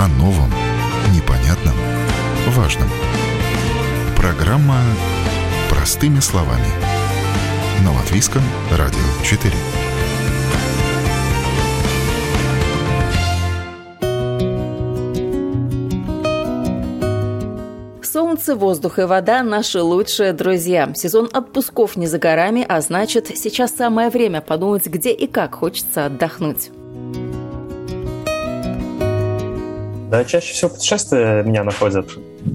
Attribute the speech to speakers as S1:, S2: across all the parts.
S1: о новом, непонятном, важном. Программа «Простыми словами» на Латвийском радио 4.
S2: Солнце, воздух и вода – наши лучшие друзья. Сезон отпусков не за горами, а значит, сейчас самое время подумать, где и как хочется отдохнуть.
S3: Да, чаще всего путешествия меня находят,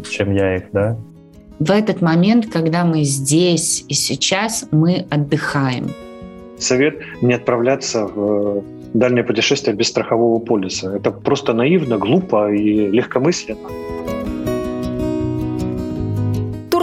S3: чем я их, да.
S4: В этот момент, когда мы здесь и сейчас, мы отдыхаем.
S5: Совет не отправляться в дальнее путешествие без страхового полиса. Это просто наивно, глупо и легкомысленно.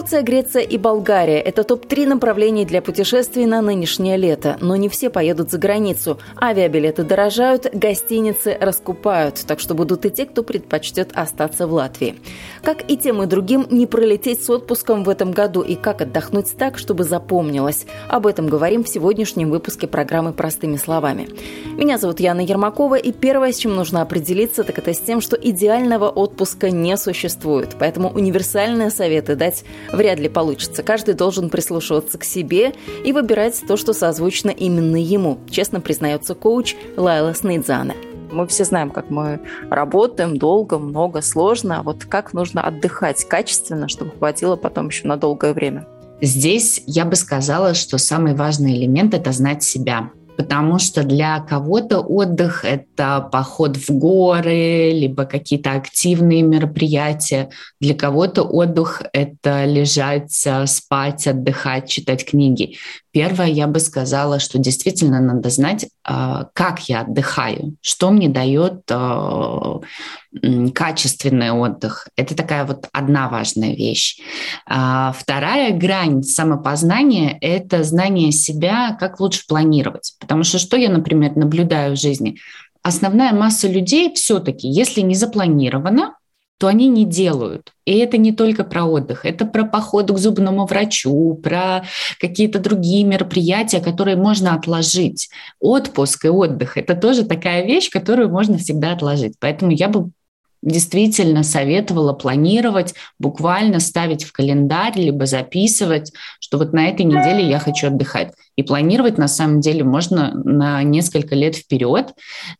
S2: Турция, Греция и Болгария – это топ-3 направлений для путешествий на нынешнее лето. Но не все поедут за границу. Авиабилеты дорожают, гостиницы раскупают. Так что будут и те, кто предпочтет остаться в Латвии. Как и тем и другим, не пролететь с отпуском в этом году и как отдохнуть так, чтобы запомнилось. Об этом говорим в сегодняшнем выпуске программы «Простыми словами». Меня зовут Яна Ермакова, и первое, с чем нужно определиться, так это с тем, что идеального отпуска не существует. Поэтому универсальные советы дать вряд ли получится. Каждый должен прислушиваться к себе и выбирать то, что созвучно именно ему, честно признается коуч Лайла Снейдзана. Мы все знаем, как мы работаем долго, много, сложно. Вот как нужно отдыхать качественно, чтобы хватило потом еще на долгое время.
S4: Здесь я бы сказала, что самый важный элемент – это знать себя потому что для кого-то отдых – это поход в горы, либо какие-то активные мероприятия. Для кого-то отдых – это лежать, э, спать, отдыхать, читать книги. Первое, я бы сказала, что действительно надо знать, а, как я отдыхаю, что мне дает а, качественный отдых. Это такая вот одна важная вещь. А, вторая грань самопознания – это знание себя, как лучше планировать. Потому что что я, например, наблюдаю в жизни? Основная масса людей все-таки, если не запланировано, то они не делают. И это не только про отдых, это про поход к зубному врачу, про какие-то другие мероприятия, которые можно отложить. Отпуск и отдых – это тоже такая вещь, которую можно всегда отложить. Поэтому я бы действительно советовала планировать, буквально ставить в календарь, либо записывать, что вот на этой неделе я хочу отдыхать. И планировать на самом деле можно на несколько лет вперед,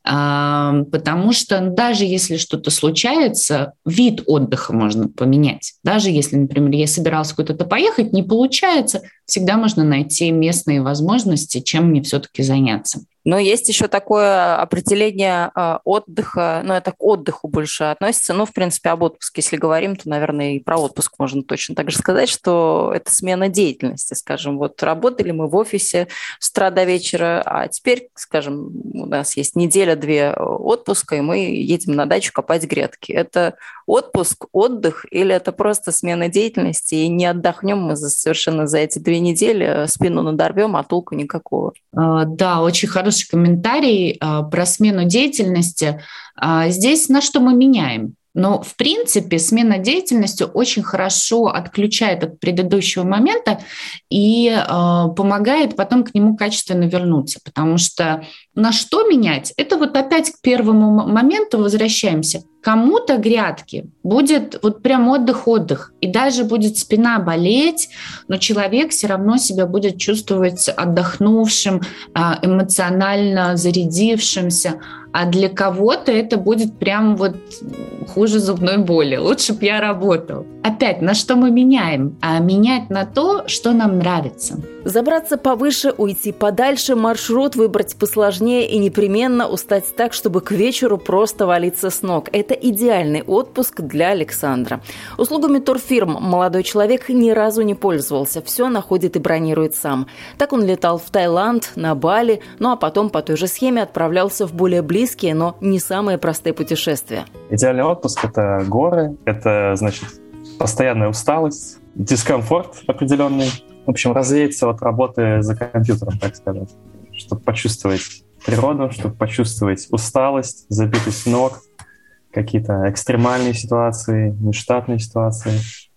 S4: потому что даже если что-то случается, вид отдыха можно поменять. Даже если, например, я собиралась куда-то поехать, не получается, всегда можно найти местные возможности, чем мне все-таки заняться.
S2: Но есть еще такое определение э, отдыха, ну, это к отдыху больше относится. Ну, в принципе, об отпуске, если говорим, то, наверное, и про отпуск можно точно так же сказать, что это смена деятельности, скажем. Вот работали мы в офисе с утра до вечера, а теперь, скажем, у нас есть неделя-две отпуска, и мы едем на дачу копать грядки. Это отпуск, отдых или это просто смена деятельности, и не отдохнем мы совершенно за эти две недели, э, спину надорвем, а толку никакого.
S4: А, да, очень хороший комментарий а, про смену деятельности. А, здесь на что мы меняем? Но, в принципе, смена деятельности очень хорошо отключает от предыдущего момента и э, помогает потом к нему качественно вернуться. Потому что на что менять? Это вот опять к первому моменту возвращаемся. Кому-то грядки будет вот прям отдых-отдых, и даже будет спина болеть, но человек все равно себя будет чувствовать отдохнувшим, а, эмоционально зарядившимся. А для кого-то это будет прям вот хуже зубной боли. Лучше бы я работал. Опять, на что мы меняем? А менять на то, что нам нравится.
S2: Забраться повыше, уйти подальше, маршрут выбрать посложнее и непременно устать так, чтобы к вечеру просто валиться с ног. Это идеальный отпуск для Александра. Услугами турфирм молодой человек ни разу не пользовался. Все находит и бронирует сам. Так он летал в Таиланд, на Бали, ну а потом по той же схеме отправлялся в более близкие, но не самые простые путешествия.
S3: Идеальный отпуск – это горы, это, значит, постоянная усталость, дискомфорт определенный, в общем, развеяться от работы за компьютером, так сказать, чтобы почувствовать природу, чтобы почувствовать усталость, забитость ног, какие-то экстремальные ситуации, нештатные ситуации,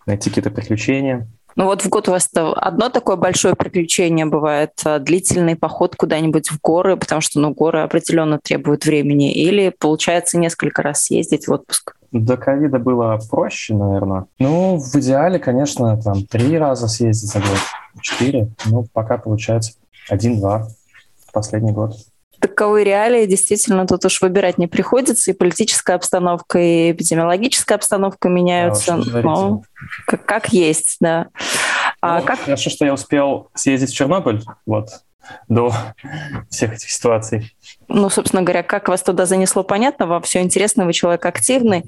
S3: найти какие-то приключения.
S6: Ну вот в год у вас одно такое большое приключение бывает, а, длительный поход куда-нибудь в горы, потому что ну, горы определенно требуют времени, или получается несколько раз съездить в отпуск?
S3: До ковида было проще, наверное. Ну, в идеале, конечно, там три раза съездить за год, четыре. Ну, пока получается один-два последний год
S6: таковые реалии действительно тут уж выбирать не приходится, и политическая обстановка, и эпидемиологическая обстановка меняются. Да, но как, как есть, да.
S3: А ну, как... Хорошо, что я успел съездить в Чернобыль, вот, до всех этих ситуаций.
S6: Ну, собственно говоря, как вас туда занесло, понятно, вам все интересно, вы человек активный.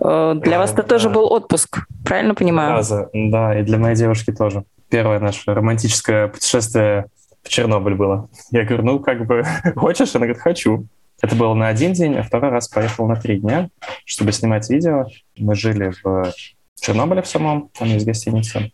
S6: Э, для вас это да. тоже был отпуск, правильно понимаю?
S3: Раза, да, и для моей девушки тоже. Первое наше романтическое путешествие в Чернобыль было. Я говорю, ну, как бы, хочешь? Она говорит, хочу. Это было на один день, а второй раз поехал на три дня, чтобы снимать видео. Мы жили в Чернобыле в самом, там есть гостиница.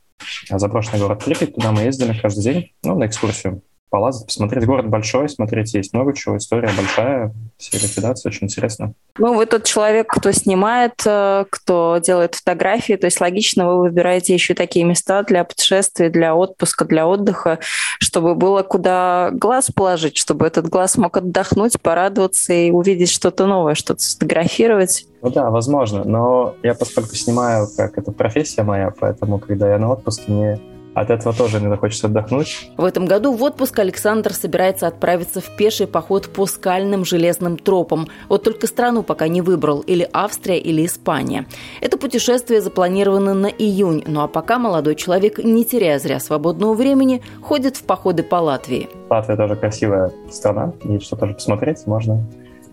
S3: А заброшенный город Припять, туда мы ездили каждый день, ну, на экскурсию полазать, посмотреть. Город большой, смотреть есть много чего, история большая, все ликвидации, очень интересно.
S6: Ну, вы тот человек, кто снимает, э, кто делает фотографии, то есть логично вы выбираете еще такие места для путешествий, для отпуска, для отдыха, чтобы было куда глаз положить, чтобы этот глаз мог отдохнуть, порадоваться и увидеть что-то новое, что-то сфотографировать.
S3: Ну да, возможно, но я поскольку снимаю, как это профессия моя, поэтому, когда я на отпуске, мне от этого тоже иногда хочется отдохнуть.
S6: В этом году в отпуск Александр собирается отправиться в пеший поход по скальным железным тропам. Вот только страну пока не выбрал, или Австрия, или Испания. Это путешествие запланировано на июнь, ну а пока молодой человек, не теряя зря свободного времени, ходит в походы по Латвии.
S3: Латвия тоже красивая страна, есть что тоже посмотреть, можно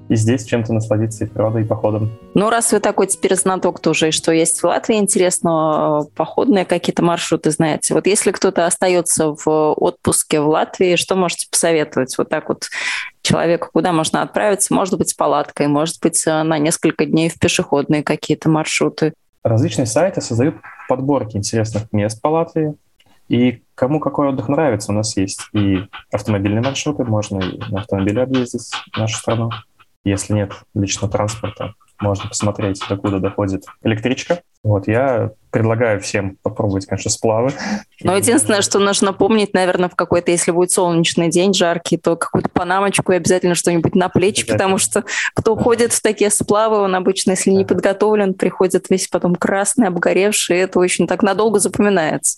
S3: и здесь чем-то насладиться и природой, и походом.
S6: Ну, раз вы такой теперь знаток тоже, что есть в Латвии интересно, э, походные какие-то маршруты знаете. Вот если кто-то остается в отпуске в Латвии, что можете посоветовать? Вот так вот человеку, куда можно отправиться? Может быть, с палаткой, может быть, э, на несколько дней в пешеходные какие-то маршруты.
S3: Различные сайты создают подборки интересных мест по Латвии. И кому какой отдых нравится, у нас есть и автомобильные маршруты, можно и на автомобиле объездить нашу страну. Если нет личного транспорта, можно посмотреть, докуда доходит электричка. Вот, я предлагаю всем попробовать, конечно, сплавы.
S6: Но единственное, что нужно помнить, наверное, в какой-то, если будет солнечный день, жаркий, то какую-то панамочку и обязательно что-нибудь на плечи, потому что кто ходит в такие сплавы, он обычно, если не подготовлен, приходит весь потом красный, обгоревший, и это очень так надолго запоминается.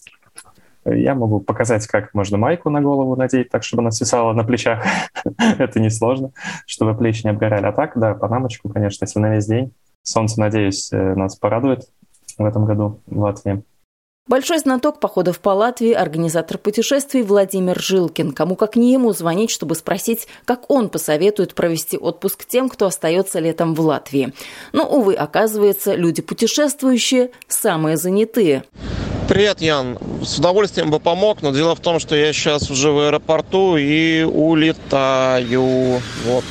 S3: Я могу показать, как можно майку на голову надеть, так, чтобы она свисала на плечах. Это несложно, чтобы плечи не обгорали. А так, да, панамочку, конечно, если на весь день. Солнце, надеюсь, э, нас порадует в этом году в Латвии.
S6: Большой знаток походов по Латвии, организатор путешествий Владимир Жилкин. Кому как не ему звонить, чтобы спросить, как он посоветует провести отпуск тем, кто остается летом в Латвии. Но, увы, оказывается, люди путешествующие самые занятые.
S7: Привет, Ян. С удовольствием бы помог, но дело в том, что я сейчас уже в аэропорту и улетаю. Вот.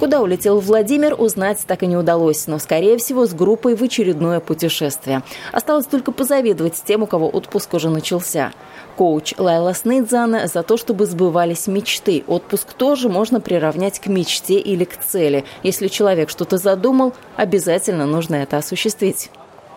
S6: Куда улетел Владимир, узнать так и не удалось, но, скорее всего, с группой в очередное путешествие. Осталось только позавидовать тем, у кого отпуск уже начался. Коуч Лайла Снейдзана за то, чтобы сбывались мечты. Отпуск тоже можно приравнять к мечте или к цели. Если человек что-то задумал, обязательно нужно это осуществить.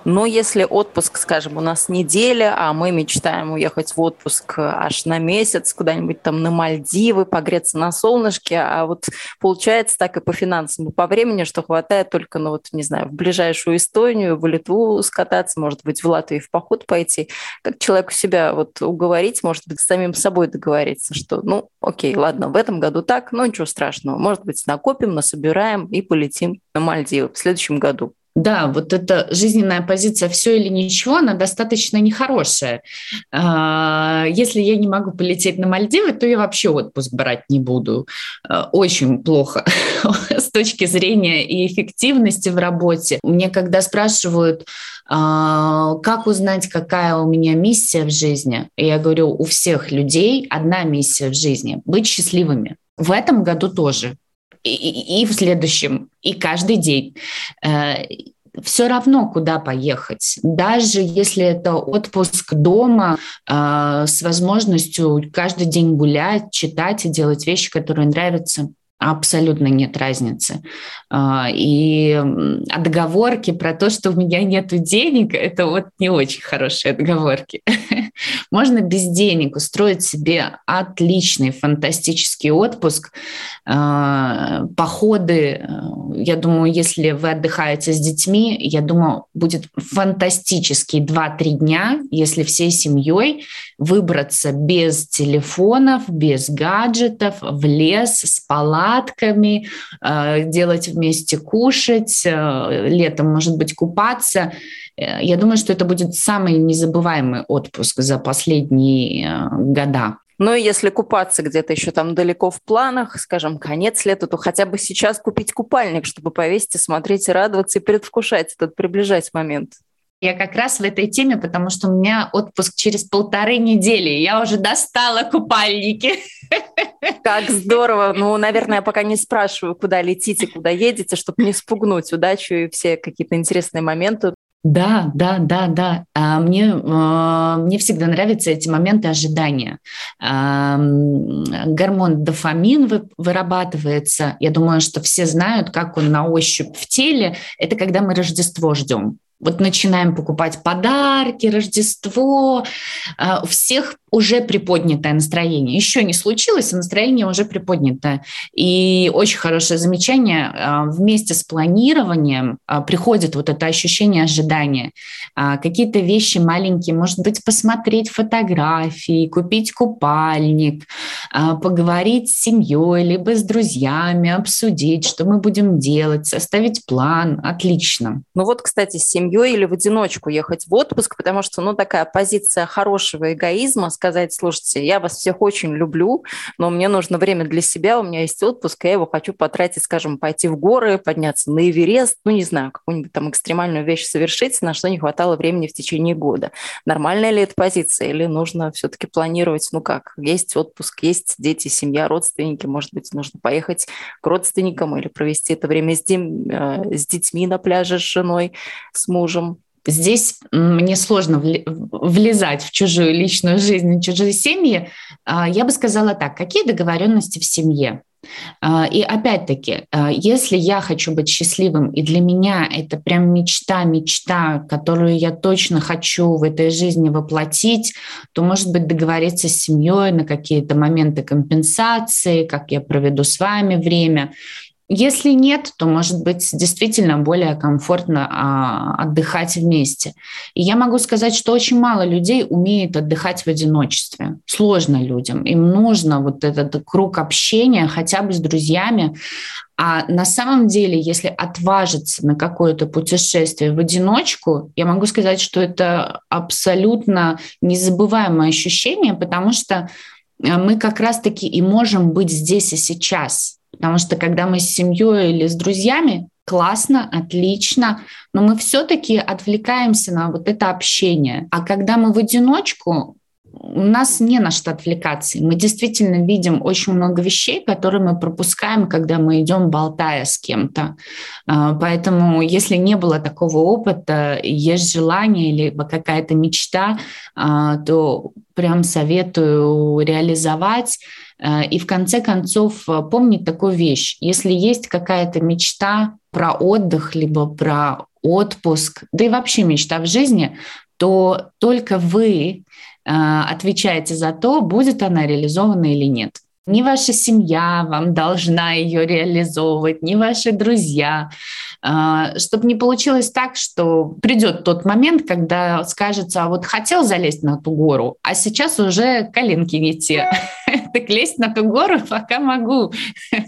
S6: Но если отпуск, скажем, у нас неделя, а мы мечтаем уехать в отпуск аж на месяц, куда-нибудь там на Мальдивы, погреться на солнышке, а вот получается так и по финансам, и по времени, что хватает только, ну вот, не знаю, в ближайшую Эстонию, в Литву скататься, может быть, в Латвию в поход пойти. Как человеку себя вот уговорить, может быть, с самим собой договориться, что, ну, окей, ладно, в этом году так, но ничего страшного. Может быть, накопим, насобираем и полетим на Мальдивы в следующем году.
S4: Да, вот эта жизненная позиция «все или ничего», она достаточно нехорошая. А, если я не могу полететь на Мальдивы, то я вообще отпуск брать не буду. А, очень плохо с точки зрения и эффективности в работе. Мне когда спрашивают, а, как узнать, какая у меня миссия в жизни, я говорю, у всех людей одна миссия в жизни – быть счастливыми. В этом году тоже и, и в следующем, и каждый день. Э, Все равно, куда поехать. Даже если это отпуск дома э, с возможностью каждый день гулять, читать и делать вещи, которые нравятся. Абсолютно нет разницы. А, и отговорки про то, что у меня нет денег, это вот не очень хорошие отговорки. Можно без денег устроить себе отличный, фантастический отпуск. А, походы, э, я думаю, если вы отдыхаете с детьми, я думаю, будет фантастический 2-3 дня, если всей семьей выбраться без телефонов, без гаджетов, в лес с палатками, э, делать вместе кушать, э, летом, может быть, купаться. Э, я думаю, что это будет самый незабываемый отпуск за последние года.
S6: Но если купаться где-то еще там далеко в планах, скажем, конец лета, то хотя бы сейчас купить купальник, чтобы повесить и смотреть, и радоваться, и предвкушать этот, приближать момент.
S4: Я как раз в этой теме, потому что у меня отпуск через полторы недели. Я уже достала купальники.
S6: Как здорово. Ну, наверное, я пока не спрашиваю, куда летите, куда едете, чтобы не спугнуть удачу и все какие-то интересные моменты.
S4: Да, да, да, да. А мне, а, мне всегда нравятся эти моменты ожидания. А, гормон дофамин вы, вырабатывается. Я думаю, что все знают, как он на ощупь в теле. Это когда мы Рождество ждем. Вот начинаем покупать подарки, Рождество, у всех уже приподнятое настроение. Еще не случилось, а настроение уже приподнятое. И очень хорошее замечание. А, вместе с планированием а, приходит вот это ощущение ожидания. А, какие-то вещи маленькие, может быть, посмотреть фотографии, купить купальник, поговорить с семьей, либо с друзьями, обсудить, что мы будем делать, составить план. Отлично.
S6: Ну вот, кстати, с семьей или в одиночку ехать в отпуск, потому что, ну, такая позиция хорошего эгоизма, сказать, слушайте, я вас всех очень люблю, но мне нужно время для себя, у меня есть отпуск, я его хочу потратить, скажем, пойти в горы, подняться на Эверест, ну, не знаю, какую-нибудь там экстремальную вещь совершить, на что не хватало времени в течение года. Нормальная ли эта позиция или нужно все-таки планировать, ну как, есть отпуск, есть дети, семья, родственники, может быть, нужно поехать к родственникам или провести это время с, дем, э, с детьми на пляже с женой, с мужем.
S4: Здесь мне сложно влезать в чужую личную жизнь, в чужие семьи. А, я бы сказала так, какие договоренности в семье? А, и опять-таки, а, если я хочу быть счастливым, и для меня это прям мечта, мечта, которую я точно хочу в этой жизни воплотить, то, может быть, договориться с семьей на какие-то моменты компенсации, как я проведу с вами время – если нет, то, может быть, действительно более комфортно а, отдыхать вместе. И я могу сказать, что очень мало людей умеет отдыхать в одиночестве. Сложно людям. Им нужно вот этот круг общения хотя бы с друзьями. А на самом деле, если отважиться на какое-то путешествие в одиночку, я могу сказать, что это абсолютно незабываемое ощущение, потому что э, мы как раз-таки и можем быть здесь и сейчас – Потому что когда мы с семьей или с друзьями, классно, отлично, но мы все-таки отвлекаемся на вот это общение. А когда мы в одиночку, у нас не на что отвлекаться. Мы действительно видим очень много вещей, которые мы пропускаем, когда мы идем болтая с кем-то. А, поэтому, если не было такого опыта, есть желание либо какая-то мечта, а, то прям советую реализовать Э, и в конце концов помнить такую вещь. Если есть какая-то мечта про отдых, либо про отпуск, да и вообще мечта в жизни, то только вы э, отвечаете за то, будет она реализована или нет. Не ваша семья вам должна ее реализовывать, не ваши друзья. А, чтобы не получилось так, что придет тот момент, когда скажется, а вот хотел залезть на ту гору, а сейчас уже коленки не те. Так лезть на ту гору пока могу.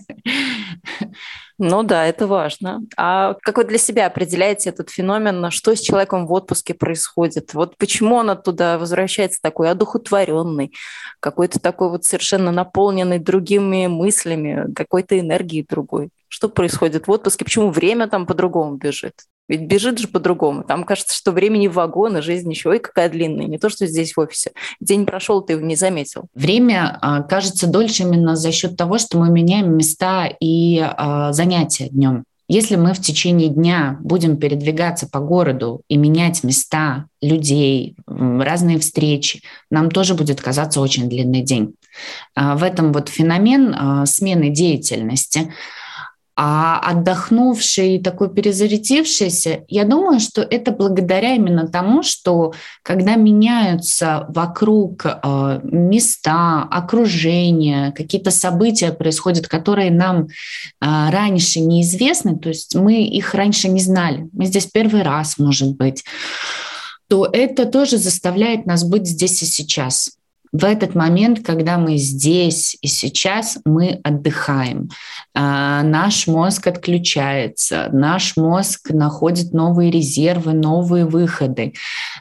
S6: Ну да, это важно. А как вы для себя определяете этот феномен? Что с человеком в отпуске происходит? Вот почему он оттуда возвращается такой одухотворенный, какой-то такой вот совершенно наполненный другими мыслями, какой-то энергией другой? Что происходит в отпуске? Почему время там по-другому бежит? Ведь бежит же по-другому. Там кажется, что времени в вагон, и жизнь еще и какая длинная. Не то, что здесь в офисе. День прошел, ты его не заметил.
S4: Время а, кажется дольше именно за счет того, что мы меняем места и а, занятия днем. Если мы в течение дня будем передвигаться по городу и менять места, людей, разные встречи, нам тоже будет казаться очень длинный день. В этом вот феномен смены деятельности. А отдохнувший такой перезарядившийся, я думаю, что это благодаря именно тому, что когда меняются вокруг э, места, окружение, какие-то события происходят, которые нам э, раньше неизвестны, то есть мы их раньше не знали, мы здесь первый раз, может быть, то это тоже заставляет нас быть здесь и сейчас в этот момент, когда мы здесь и сейчас, мы отдыхаем. А, наш мозг отключается, наш мозг находит новые резервы, новые выходы.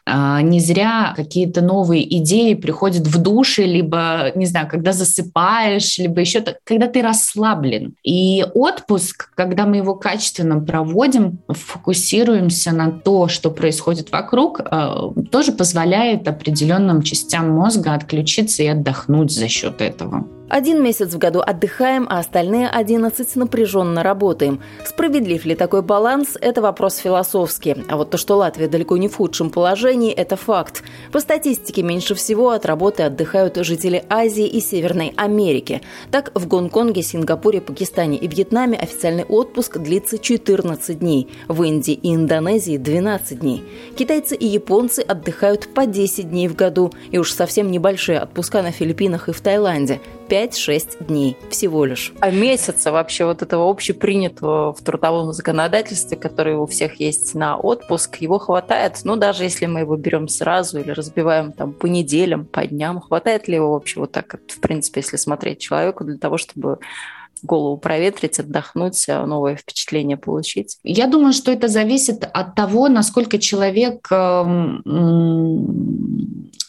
S4: А, не зря какие-то новые идеи приходят в душе, либо, не знаю, когда засыпаешь, либо еще когда ты расслаблен. И отпуск, когда мы его качественно проводим, фокусируемся на то, что происходит вокруг, а, тоже позволяет определенным частям мозга отключиться отключиться и отдохнуть за счет этого.
S2: Один месяц в году отдыхаем, а остальные 11 напряженно работаем. Справедлив ли такой баланс – это вопрос философский. А вот то, что Латвия далеко не в худшем положении – это факт. По статистике, меньше всего от работы отдыхают жители Азии и Северной Америки. Так, в Гонконге, Сингапуре, Пакистане и Вьетнаме официальный отпуск длится 14 дней. В Индии и Индонезии – 12 дней. Китайцы и японцы отдыхают по 10 дней в году. И уж совсем небольшие отпуска на Филиппинах и в Таиланде – 5-6 дней всего лишь.
S6: А месяца вообще вот этого общепринятого в трудовом законодательстве, который у всех есть на отпуск, его хватает? Ну, даже если мы его берем сразу или разбиваем там по неделям, по дням, хватает ли его вообще вот так, в принципе, если смотреть человеку для того, чтобы голову проветрить, отдохнуть, новое впечатление получить?
S4: Я думаю, что это зависит от того, насколько человек эм,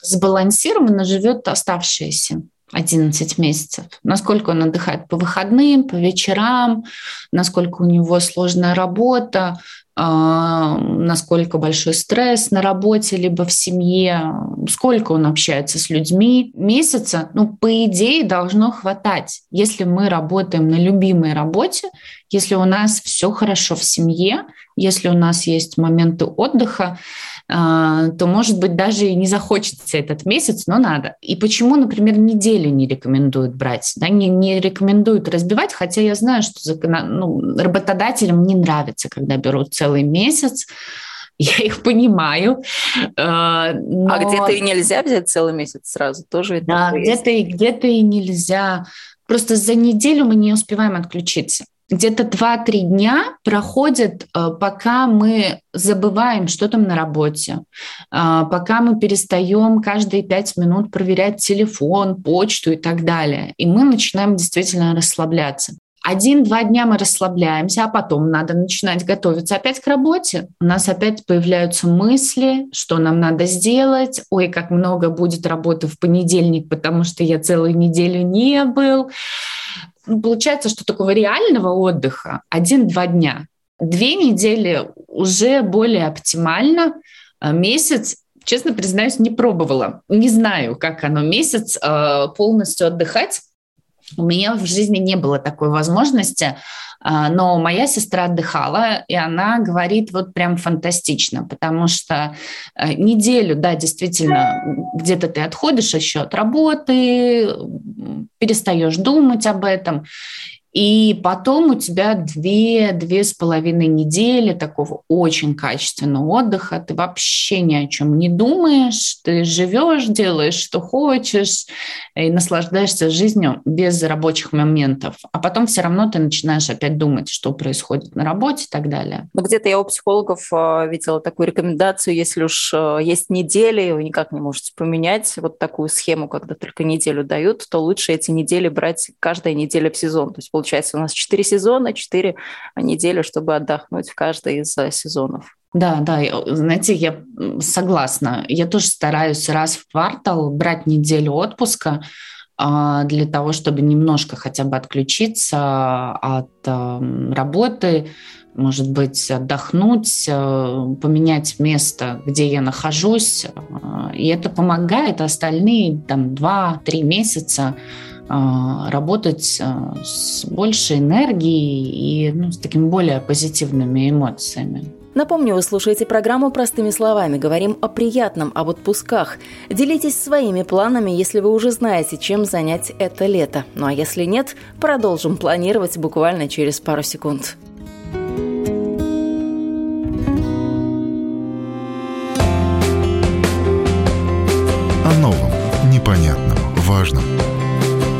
S4: сбалансированно живет оставшиеся. 11 месяцев. Насколько он отдыхает по выходным, по вечерам, насколько у него сложная работа, а, насколько большой стресс на работе либо в семье, сколько он общается с людьми. Месяца, ну, по идее, должно хватать. Если мы работаем на любимой работе, если у нас все хорошо в семье, если у нас есть моменты отдыха, то, может быть, даже и не захочется этот месяц, но надо. И почему, например, неделю не рекомендуют брать, да, не, не рекомендуют разбивать, хотя я знаю, что закон... ну, работодателям не нравится, когда берут целый месяц, я их понимаю.
S6: А, но... А где-то и нельзя взять целый месяц сразу, тоже
S4: Да, где-то и, где-то и нельзя. Просто за неделю мы не успеваем отключиться где-то 2-3 дня проходят, э, пока мы забываем, что там на работе, э, пока мы перестаем каждые 5 минут проверять телефон, почту и так далее. И мы начинаем действительно расслабляться. Один-два дня мы расслабляемся, а потом надо начинать готовиться опять к работе. У нас опять появляются мысли, что нам надо сделать. Ой, как много будет работы в понедельник, потому что я целую неделю не был ну, получается, что такого реального отдыха один-два дня. Две недели уже более оптимально. А месяц, честно признаюсь, не пробовала. Не знаю, как оно месяц а, полностью отдыхать. У меня в жизни не было такой возможности. А, но моя сестра отдыхала, и она говорит вот прям фантастично, потому что э, неделю, да, действительно, где-то ты отходишь еще от работы, перестаешь думать об этом, и потом у тебя две, две с половиной недели такого очень качественного отдыха. Ты вообще ни о чем не думаешь, ты живешь, делаешь, что хочешь, и наслаждаешься жизнью без рабочих моментов. А потом все равно ты начинаешь опять думать, что происходит на работе и так далее.
S6: Но где-то я у психологов э, видела такую рекомендацию, если уж э, есть недели, вы никак не можете поменять вот такую схему, когда только неделю дают, то лучше эти недели брать каждая неделя в сезон. То есть получается у нас 4 сезона, 4 недели, чтобы отдохнуть в каждой из э, сезонов.
S4: Да, да, знаете, я согласна. Я тоже стараюсь раз в квартал брать неделю отпуска а, для того, чтобы немножко хотя бы отключиться от эм, работы, может быть, отдохнуть, э, поменять место, где я нахожусь. Э, и это помогает. Остальные там 2-3 месяца работать с большей энергией и ну, с такими более позитивными эмоциями.
S2: Напомню, вы слушаете программу «Простыми словами». Говорим о приятном, об отпусках. Делитесь своими планами, если вы уже знаете, чем занять это лето. Ну а если нет, продолжим планировать буквально через пару секунд.
S1: О новом, непонятном, важном.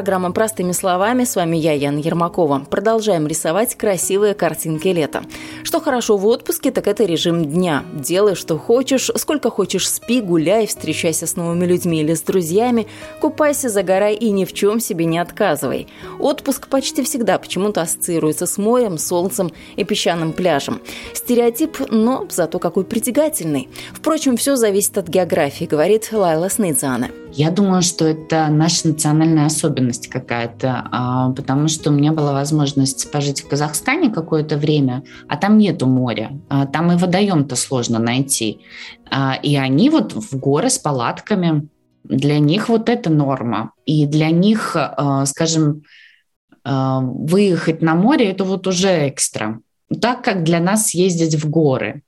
S2: Программа «Простыми словами». С вами я, Яна Ермакова. Продолжаем рисовать красивые картинки лета. Что хорошо в отпуске, так это режим дня. Делай, что хочешь, сколько хочешь спи, гуляй, встречайся с новыми людьми или с друзьями, купайся, загорай и ни в чем себе не отказывай. Отпуск почти всегда почему-то ассоциируется с морем, солнцем и песчаным пляжем. Стереотип, но зато какой притягательный. Впрочем, все зависит от географии, говорит Лайла Снейдзане.
S4: Я думаю, что это наша национальная особенность какая-то, а, потому что у меня была возможность пожить в Казахстане какое-то время, а там нету моря, а, там и водоем-то сложно найти. А, и они вот в горы с палатками, для них вот это норма. И для них, скажем, выехать на море – это вот уже экстра. Так как для нас ездить в горы.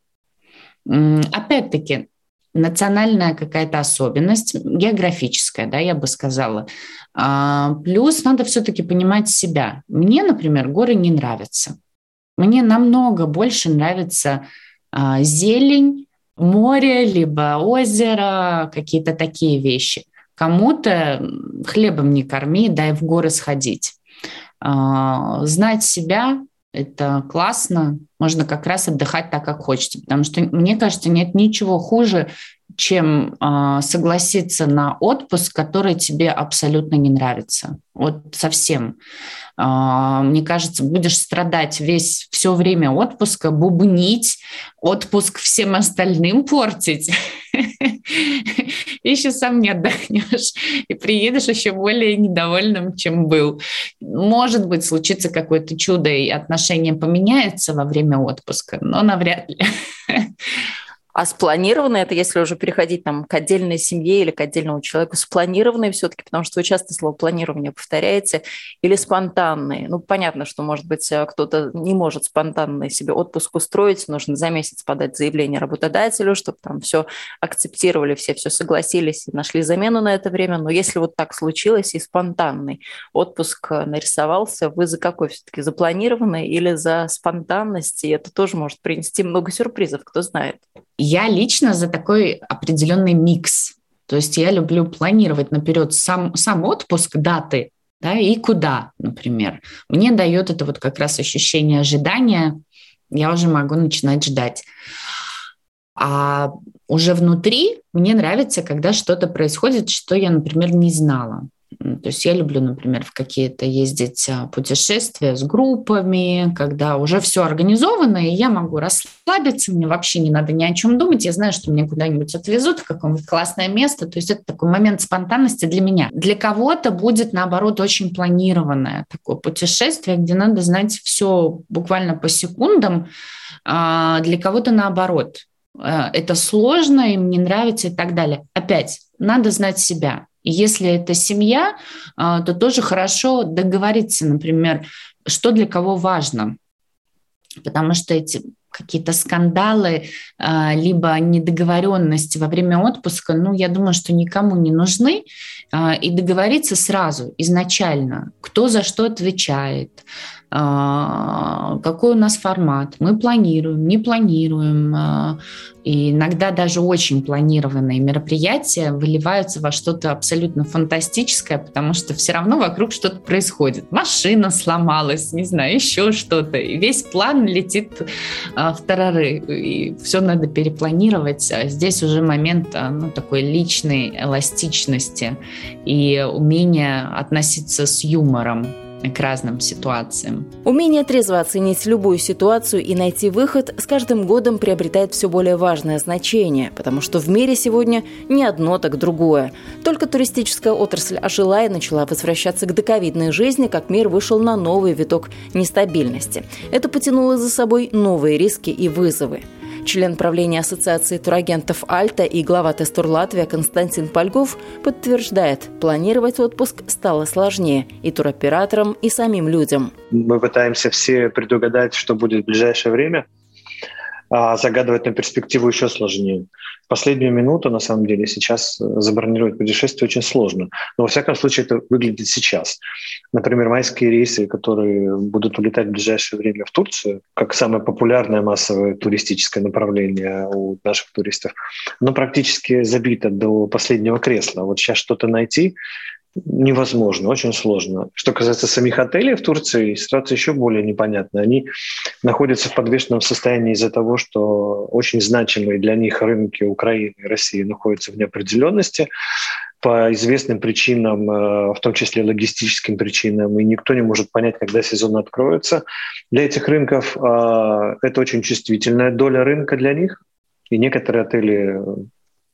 S4: Опять-таки, национальная какая-то особенность, географическая, да, я бы сказала. А, плюс надо все-таки понимать себя. Мне, например, горы не нравятся. Мне намного больше нравится а, зелень, море, либо озеро, какие-то такие вещи. Кому-то хлебом не корми, дай в горы сходить. А, знать себя это классно, можно как раз отдыхать так, как хочется. Потому что, мне кажется, нет ничего хуже, чем э, согласиться на отпуск, который тебе абсолютно не нравится. Вот совсем. Э, мне кажется, будешь страдать весь все время отпуска, бубнить, отпуск всем остальным портить. еще сам не отдохнешь, и приедешь еще более недовольным, чем был. Может быть, случится какое-то чудо, и отношения поменяются во время отпуска, но навряд ли.
S6: А спланированно это, если уже переходить там, к отдельной семье или к отдельному человеку, спланированные все-таки, потому что вы часто слово планирование повторяете, или спонтанные? Ну, понятно, что, может быть, э, кто-то не может спонтанно себе отпуск устроить, нужно за месяц подать заявление работодателю, чтобы там все акцептировали, все все согласились и нашли замену на это время. Но если вот так случилось и спонтанный отпуск э, нарисовался, вы за какой все-таки? Запланированный или за спонтанность? И это тоже может принести много сюрпризов, кто знает.
S4: Я лично за такой определенный микс. То есть я люблю планировать наперед сам, сам отпуск, даты, да, и куда, например. Мне дает это вот как раз ощущение ожидания, я уже могу начинать ждать. А уже внутри мне нравится, когда что-то происходит, что я, например, не знала. То есть я люблю, например, в какие-то ездить а, путешествия с группами, когда уже все организовано, и я могу расслабиться, мне вообще не надо ни о чем думать, я знаю, что меня куда-нибудь отвезут в какое-нибудь классное место, то есть это такой момент спонтанности для меня. Для кого-то будет, наоборот, очень планированное такое путешествие, где надо знать все буквально по секундам, а для кого-то наоборот. А, это сложно, им не нравится и так далее. Опять, надо знать себя. Если это семья, а, то тоже хорошо договориться, например, что для кого важно. Потому что эти какие-то скандалы, а, либо недоговоренности во время отпуска, ну, я думаю, что никому не нужны. А, и договориться сразу, изначально, кто за что отвечает, а, какой у нас формат, мы планируем, не планируем. И иногда даже очень планированные мероприятия выливаются во что-то абсолютно фантастическое, потому что все равно вокруг что-то происходит. Машина сломалась, не знаю, еще что-то. И весь план летит в тарары. И все надо перепланировать. Здесь уже момент ну, такой личной эластичности и умения относиться с юмором к разным ситуациям.
S2: Умение трезво оценить любую ситуацию и найти выход с каждым годом приобретает все более важное значение, потому что в мире сегодня не одно, так другое. Только туристическая отрасль ожила и начала возвращаться к доковидной жизни, как мир вышел на новый виток нестабильности. Это потянуло за собой новые риски и вызовы. Член правления Ассоциации турагентов «Альта» и глава Тестур Латвия Константин Польгов подтверждает, планировать отпуск стало сложнее и туроператорам, и самим людям.
S5: Мы пытаемся все предугадать, что будет в ближайшее время – а загадывать на перспективу еще сложнее. В последнюю минуту, на самом деле, сейчас э, забронировать путешествие очень сложно. Но, во всяком случае, это выглядит сейчас. Например, майские рейсы, которые будут улетать в ближайшее время в Турцию, как самое популярное массовое туристическое направление у наших туристов, оно практически забито до последнего кресла. Вот сейчас что-то найти невозможно, очень сложно. Что касается самих отелей в Турции, ситуация еще более непонятная. Они находятся в подвешенном состоянии из-за того, что очень значимые для них рынки Украины и России находятся в неопределенности по известным причинам, э, в том числе логистическим причинам, и никто не может понять, когда сезон откроется. Для этих рынков э, это очень чувствительная доля рынка для них, и некоторые отели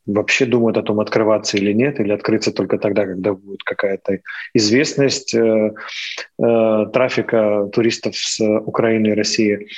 S5: вообще думают о том, открываться или нет, или открыться только тогда, когда будет какая-то известность э, э, трафика туристов с Украины и России.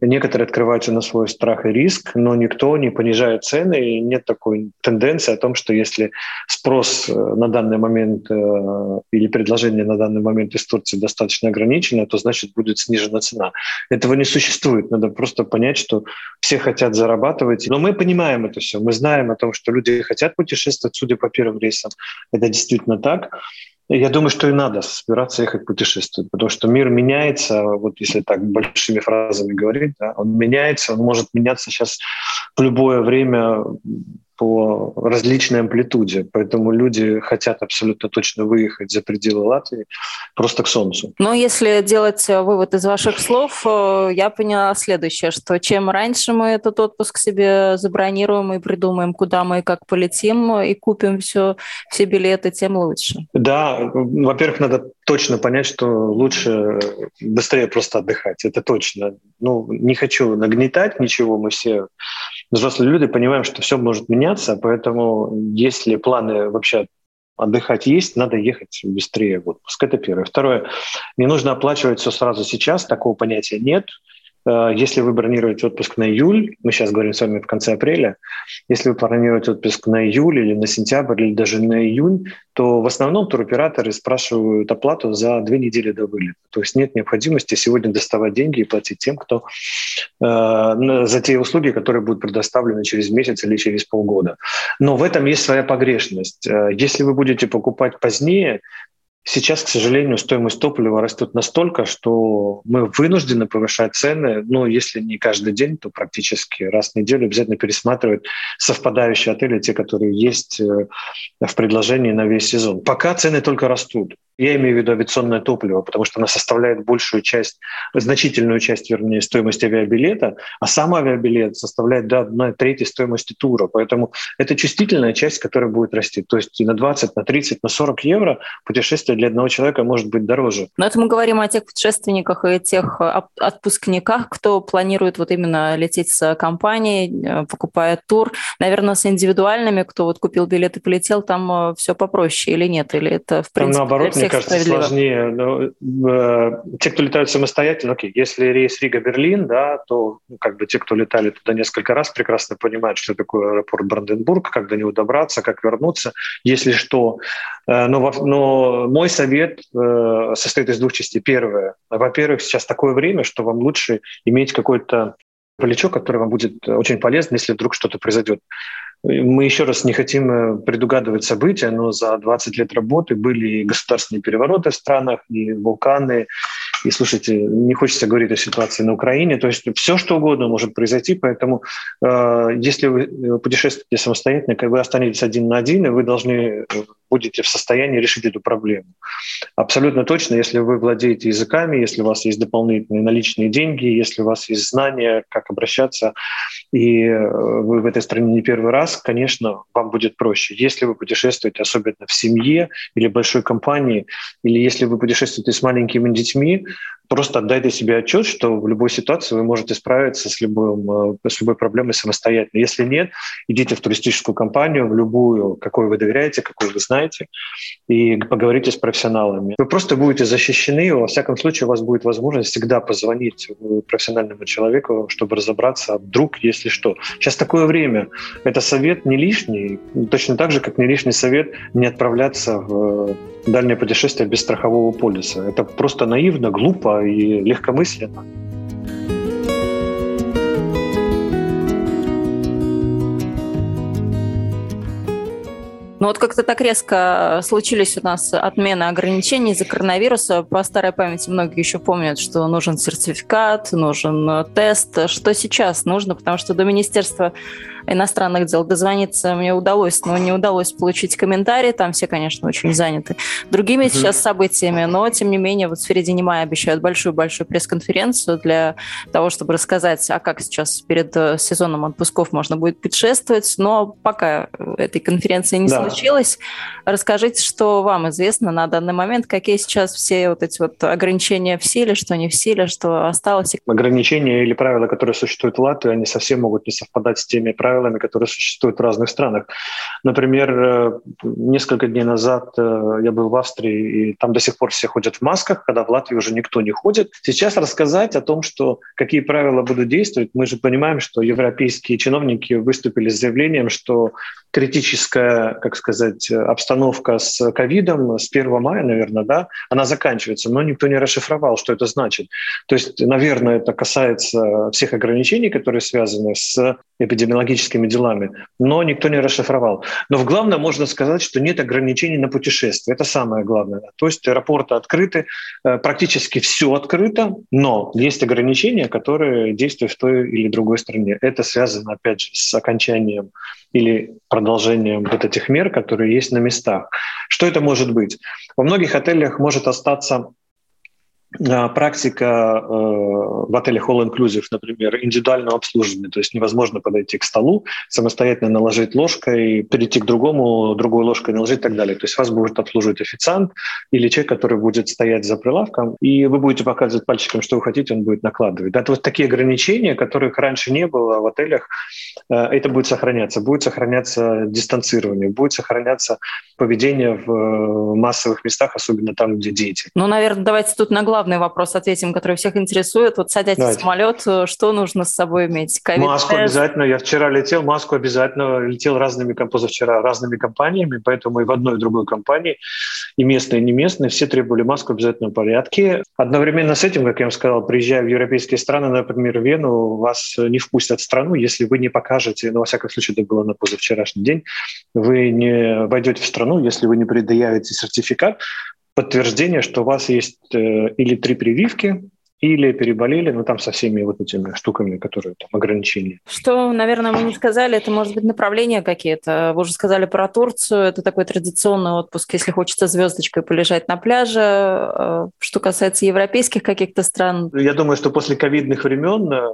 S5: Некоторые открываются на свой страх и риск, но никто не понижает цены, и нет такой тенденции о том, что если спрос э, на данный момент э, или предложение на данный момент из Турции достаточно ограничено, то значит будет снижена цена. Этого не существует. Надо просто понять, что все хотят зарабатывать. Но мы понимаем это все. Мы знаем о том, что люди хотят путешествовать, судя по первым рейсам. Это действительно так. Я думаю, что и надо собираться ехать путешествовать, потому что мир меняется, вот если так большими фразами говорить, да, он меняется, он может меняться сейчас в любое время по различной амплитуде. Поэтому люди хотят абсолютно точно выехать за пределы Латвии просто к солнцу.
S6: Но если делать вывод из ваших слов, э, я поняла следующее, что чем раньше мы этот отпуск себе забронируем и придумаем, куда мы и как полетим, и купим все, все билеты, тем лучше.
S5: Да, во-первых, надо точно понять, что лучше быстрее просто отдыхать. Это точно. Ну, не хочу нагнетать ничего, мы все взрослые люди понимаем, что все может меняться, поэтому если планы вообще отдыхать есть, надо ехать быстрее в отпуск. Это первое. Второе, не нужно оплачивать все сразу сейчас, такого понятия нет. Э, если вы бронируете отпуск на июль, мы сейчас говорим с вами в конце апреля, если вы планируете отпуск на июль или на сентябрь или даже на июнь, то в основном туроператоры спрашивают оплату за две недели до вылета. То есть нет необходимости сегодня доставать деньги и платить тем, кто э, за те услуги, которые будут предоставлены через месяц или через полгода. Но в этом есть своя погрешность. Э, если вы будете покупать позднее, Сейчас, к сожалению, стоимость топлива растет настолько, что мы вынуждены повышать цены, ну, если не каждый день, то практически раз в неделю обязательно пересматривать совпадающие отели, те, которые есть э, в предложении на весь сезон. Пока цены только растут. Я имею в виду авиационное топливо, потому что оно составляет большую часть, значительную часть, вернее, стоимости авиабилета, а сам авиабилет составляет до одной трети стоимости тура. Поэтому это чувствительная часть, которая будет расти. То есть на 20, на 30, на 40 евро путешествие для одного человека может быть дороже.
S6: Но это мы говорим о тех путешественниках и тех э, отпускниках, кто планирует вот именно лететь с компанией, э, покупая тур. Наверное, с индивидуальными, кто вот купил билет и полетел, там э, все попроще или нет? Или это, в принципе,
S5: там, наоборот, мне кажется, сложнее. Но, э, те, кто летают самостоятельно, окей, если рейс Рига-Берлин, да, то ну, как бы те, кто летали туда несколько раз, прекрасно понимают, что такое аэропорт Бранденбург, как до него добраться, как вернуться, если что. Э, но, но мой совет э, состоит из двух частей. Первое. Во-первых, сейчас такое время, что вам лучше иметь какой-то плечо, которое вам будет очень полезно, если вдруг что-то произойдет. Мы еще раз не хотим э, предугадывать события, но за 20 лет работы были и государственные перевороты в странах, и вулканы, и, слушайте, не хочется говорить о ситуации на Украине, то есть все, что угодно может произойти, поэтому э, если вы путешествуете самостоятельно, как вы останетесь один на один, и вы должны будете в состоянии решить эту проблему. Абсолютно точно, если вы владеете языками, если у вас есть дополнительные наличные деньги, если у вас есть знания, как обращаться, и э, вы в этой стране не первый раз, конечно, вам будет проще. Если вы путешествуете, особенно в семье или большой компании, или если вы путешествуете с маленькими детьми, просто отдайте себе отчет, что в любой ситуации вы можете справиться с, любым, э, с любой проблемой самостоятельно. Если нет, идите в туристическую компанию, в любую, какой вы доверяете, какой вы знаете, и поговорите с профессионалами. Вы просто будете защищены, во всяком случае у вас будет возможность всегда позвонить профессиональному человеку, чтобы разобраться, а вдруг, если что. Сейчас такое время. Это совет не лишний, точно так же, как не лишний совет не отправляться в дальнее путешествие без страхового полиса. Это просто наивно, глупо и легкомысленно.
S6: Ну вот как-то так резко случились у нас отмены ограничений из-за коронавируса. По старой памяти многие еще помнят, что нужен сертификат, нужен тест. Что сейчас нужно? Потому что до Министерства иностранных дел дозвониться мне удалось, но не удалось получить комментарии. Там все, конечно, очень заняты другими mm-hmm. сейчас событиями, но, тем не менее, вот в середине мая обещают большую-большую пресс-конференцию для того, чтобы рассказать, а как сейчас перед э, сезоном отпусков можно будет путешествовать. Но пока этой конференции не да. случилось, расскажите, что вам известно на данный момент, какие сейчас все вот эти вот ограничения в силе, что не в силе, что осталось.
S5: Ограничения или правила, которые существуют в Латвии, они совсем могут не совпадать с теми правилами, правилами, которые существуют в разных странах. Например, э, несколько дней назад э, я был в Австрии, и там до сих пор все ходят в масках, когда в Латвии уже никто не ходит. Сейчас рассказать о том, что какие правила будут действовать, мы же понимаем, что европейские чиновники выступили с заявлением, что критическая, как сказать, обстановка с ковидом с 1 мая, наверное, да, она заканчивается, но никто не расшифровал, что это значит. То есть, наверное, это касается всех ограничений, которые связаны с эпидемиологическими делами, но никто не расшифровал. Но в главном можно сказать, что нет ограничений на путешествия. Это самое главное. То есть аэропорты открыты, э, практически все открыто, но есть ограничения, которые действуют в той или другой стране. Это связано, опять же, с окончанием или продолжением вот этих мер, которые есть на местах. Что это может быть? Во многих отелях может остаться практика э, в отеле All Inclusive, например, индивидуального обслуживания, то есть невозможно подойти к столу, самостоятельно наложить ложкой, перейти к другому, другой ложкой наложить и так далее. То есть вас будет обслуживать официант или человек, который будет стоять за прилавком, и вы будете показывать пальчиком, что вы хотите, он будет накладывать. Это вот такие ограничения, которых раньше не было в отелях, э, это будет сохраняться. Будет сохраняться дистанцирование, будет сохраняться поведение в э, массовых местах, особенно там, где дети.
S6: Ну, наверное, давайте тут на главный вопрос ответим, который всех интересует. Вот садясь Давайте. в самолет, э, что нужно с собой иметь?
S5: COVID маску обязательно. Я вчера летел, маску обязательно. Летел разными, позавчера разными компаниями, поэтому и в одной, и в другой компании, и местные, и не местные, все требовали маску в обязательном порядке. Одновременно с этим, как я вам сказал, приезжая в европейские страны, например, в Вену, вас не впустят в страну, если вы не покажете, ну, во всяком случае, это было на позавчерашний день, вы не войдете в страну, если вы не предъявите сертификат, подтверждение, что у вас есть э, или три прививки, или переболели, ну там со всеми вот этими штуками, которые там ограничения.
S6: Что, наверное, мы не сказали, это может быть направления какие-то. Вы уже сказали про Турцию, это такой традиционный отпуск, если хочется звездочкой полежать на пляже. Э, что касается европейских каких-то стран.
S5: Я думаю, что после ковидных времен э,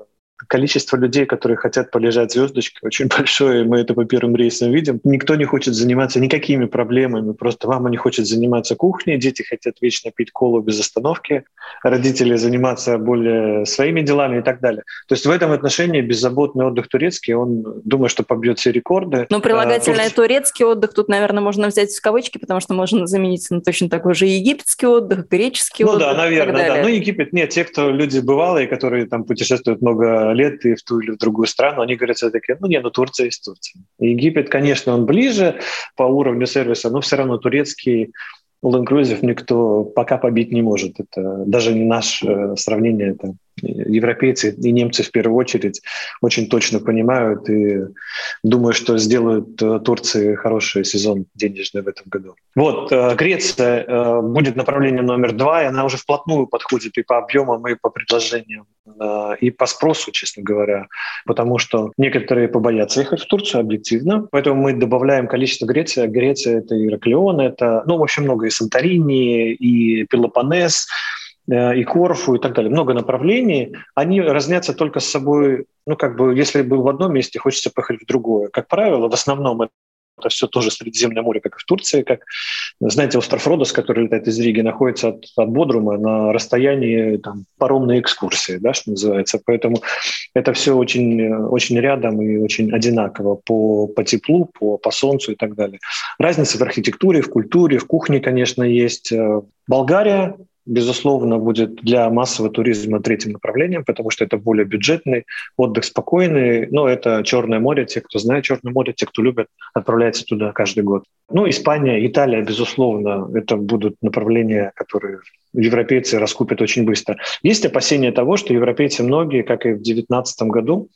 S5: количество людей, которые хотят полежать звездочкой, очень большое. Мы это по первым рейсам видим. Никто не хочет заниматься никакими проблемами. Просто мама не хочет заниматься кухней, дети хотят вечно пить колу без остановки, родители заниматься более своими делами и так далее. То есть в этом отношении беззаботный отдых турецкий, он, думаю, что побьет все рекорды.
S6: Ну, прилагательное а, турецкий отдых тут, наверное, можно взять в кавычки, потому что можно заменить на точно такой же египетский отдых, греческий
S5: ну,
S6: отдых.
S5: Ну да, наверное, да. Ну, Египет, нет, те, кто люди бывалые, которые там путешествуют много лет и в ту или в другую страну, они говорят все-таки, ну не, ну Турция есть Турция. Египет, конечно, он ближе по уровню сервиса, но все равно турецкий all inclusive никто пока побить не может. Это даже не наше э, сравнение, это европейцы и немцы в первую очередь очень точно понимают и думаю, что сделают э, Турции хороший сезон денежный в этом году. Вот, э, Греция э, будет направлением номер два, и она уже вплотную подходит и по объемам, и по предложениям, и по спросу, честно говоря, потому что некоторые побоятся ехать в Турцию объективно, поэтому мы добавляем количество Греции. Греция — это Ираклион, это, ну, вообще много и Санторини, и Пелопонес, и Корфу и так далее, много направлений, они разнятся только с собой, ну, как бы, если был в одном месте, хочется поехать в другое. Как правило, в основном это все тоже Средиземное море, как и в Турции, как, знаете, остров Родос, который летает из Риги, находится от, от Бодрума на расстоянии там, паромной экскурсии, да, что называется. Поэтому это все очень, очень рядом и очень одинаково по, по теплу, по, по солнцу и так далее. Разница в архитектуре, в культуре, в кухне, конечно, есть. Э, Болгария безусловно, будет для массового туризма третьим направлением, потому что это более бюджетный, отдых спокойный. Но это Черное море. Те, кто знает Черное море, те, кто любит, отправляются туда каждый год. Ну, Испания, Италия, безусловно, это будут направления, которые европейцы раскупят очень быстро. Есть опасения того, что европейцы многие, как и в 2019 году,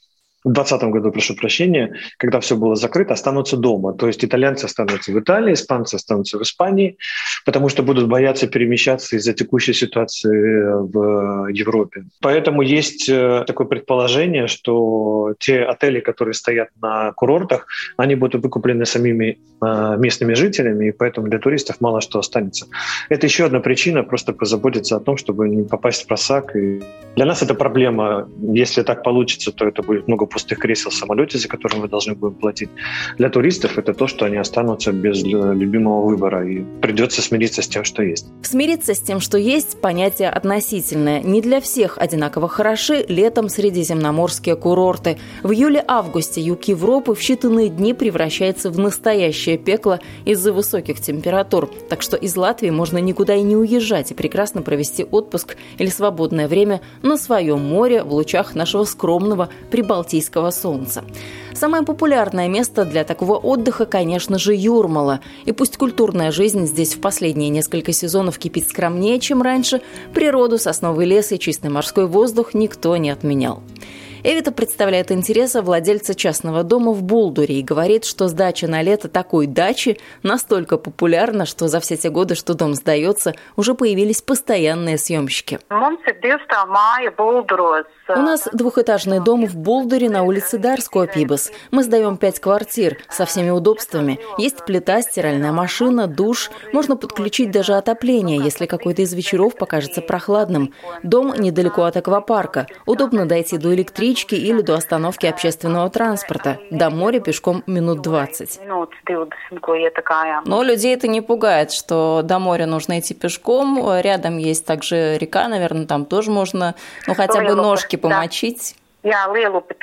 S5: в 2020 году, прошу прощения, когда все было закрыто, останутся дома. То есть итальянцы останутся в Италии, испанцы останутся в Испании, потому что будут бояться перемещаться из-за текущей ситуации в Европе. Поэтому есть э, такое предположение, что те отели, которые стоят на курортах, они будут выкуплены самими э, местными жителями, и поэтому для туристов мало что останется. Это еще одна причина просто позаботиться о том, чтобы не попасть в просак. И для нас это проблема. Если так получится, то это будет много пустых кресел в самолете, за которые мы должны будем платить. Для туристов это то, что они останутся без любимого выбора, и придется смириться с тем, что есть.
S2: Смириться с тем, что есть, понятие относительное. Не для всех одинаково хороши летом средиземноморские курорты. В июле-августе юг Европы в считанные дни превращается в настоящее пекло из-за высоких температур. Так что из Латвии можно никуда и не уезжать и прекрасно провести отпуск или свободное время на своем море в лучах нашего скромного прибалтийского балтийского солнца. Самое популярное место для такого отдыха, конечно же, Юрмала. И пусть культурная жизнь здесь в последние несколько сезонов кипит скромнее, чем раньше, природу, сосновый лес и чистый морской воздух никто не отменял. Эвита представляет интереса владельца частного дома в Булдуре и говорит, что сдача на лето такой дачи настолько популярна, что за все те годы, что дом сдается, уже появились постоянные съемщики. У нас двухэтажный дом в Булдуре на улице Дарского Пибас. Мы сдаем пять квартир со всеми удобствами. Есть плита, стиральная машина, душ. Можно подключить даже отопление, если какой-то из вечеров покажется прохладным. Дом недалеко от аквапарка. Удобно дойти до электрички или до остановки общественного транспорта. До моря пешком минут 20. Но людей это не пугает, что до моря нужно идти пешком. Рядом есть также река, наверное, там тоже можно ну, хотя бы ножки помочить.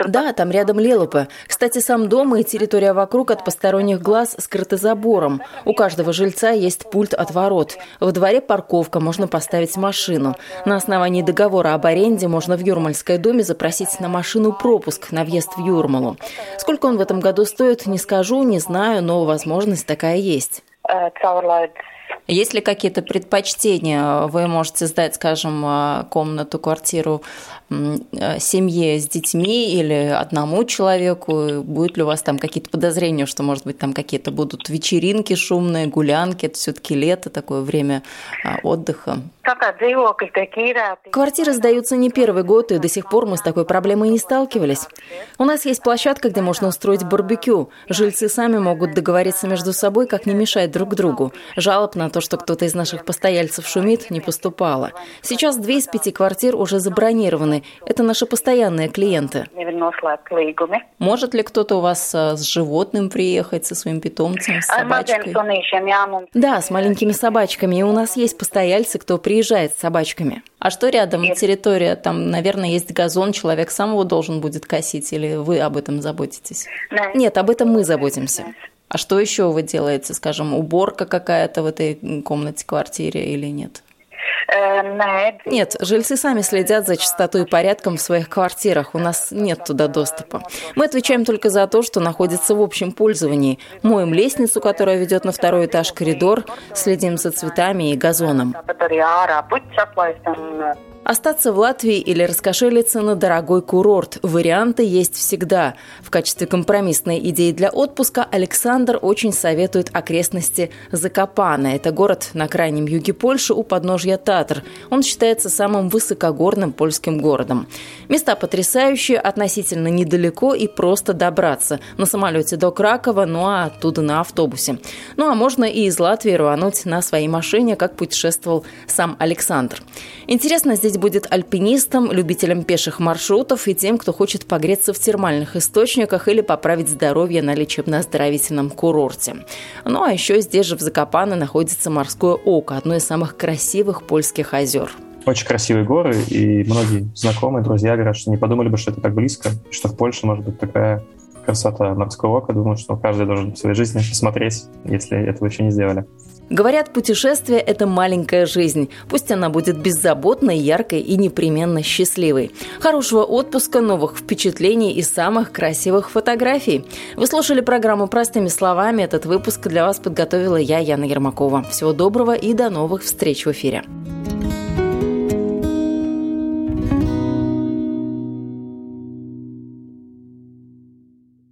S2: Да, там рядом Лелупы. Кстати, сам дом и территория вокруг от посторонних глаз скрыты забором. У каждого жильца есть пульт от ворот. В дворе парковка, можно поставить машину. На основании договора об аренде можно в Юрмальской доме запросить на машину пропуск на въезд в Юрмалу. Сколько он в этом году стоит, не скажу, не знаю, но возможность такая есть. Э, есть ли какие-то предпочтения? Вы можете сдать, скажем, э, комнату, квартиру семье с детьми или одному человеку? Будет ли у вас там какие-то подозрения, что, может быть, там какие-то будут вечеринки шумные, гулянки? Это все-таки лето, такое время а, отдыха. Квартиры сдаются не первый год, и до сих пор мы с такой проблемой не сталкивались. У нас есть площадка, где можно устроить барбекю. Жильцы сами могут договориться между собой, как не мешать друг другу. Жалоб на то, что кто-то из наших постояльцев шумит, не поступало. Сейчас две из пяти квартир уже забронированы, стороны, это наши постоянные клиенты. Может ли кто-то у вас э, с животным приехать, со своим питомцем, с собачкой? Да, с маленькими собачками. И у нас есть постояльцы, кто приезжает с собачками. А что рядом территория? Там, наверное, есть газон, человек сам его должен будет косить, или вы об этом заботитесь? Нет, об этом мы заботимся. А что еще вы делаете? Скажем, уборка какая-то в этой комнате, квартире или нет? Нет, жильцы сами следят за чистотой и порядком в своих квартирах. У нас нет туда доступа. Мы отвечаем только за то, что находится в общем пользовании. Моем лестницу, которая ведет на второй этаж коридор, следим за цветами и газоном. Остаться в Латвии или раскошелиться на дорогой курорт – варианты есть всегда. В качестве компромиссной идеи для отпуска Александр очень советует окрестности Закопана. Это город на крайнем юге Польши у подножья Татр. Он считается самым высокогорным польским городом. Места потрясающие, относительно недалеко и просто добраться. На самолете до Кракова, ну а оттуда на автобусе. Ну а можно и из Латвии рвануть на своей машине, как путешествовал сам Александр. Интересно здесь будет альпинистам, любителям пеших маршрутов и тем, кто хочет погреться в термальных источниках или поправить здоровье на лечебно-оздоровительном курорте. Ну а еще здесь же в Закопане находится морское око, одно из самых красивых польских озер.
S3: Очень красивые горы, и многие знакомые, друзья говорят, что не подумали бы, что это так близко, что в Польше может быть такая красота морского ока. Думаю, что каждый должен в своей жизни посмотреть, если этого еще не сделали.
S2: Говорят, путешествие – это маленькая жизнь. Пусть она будет беззаботной, яркой и непременно счастливой. Хорошего отпуска, новых впечатлений и самых красивых фотографий. Вы слушали программу «Простыми словами». Этот выпуск для вас подготовила я, Яна Ермакова. Всего доброго и до новых встреч в эфире.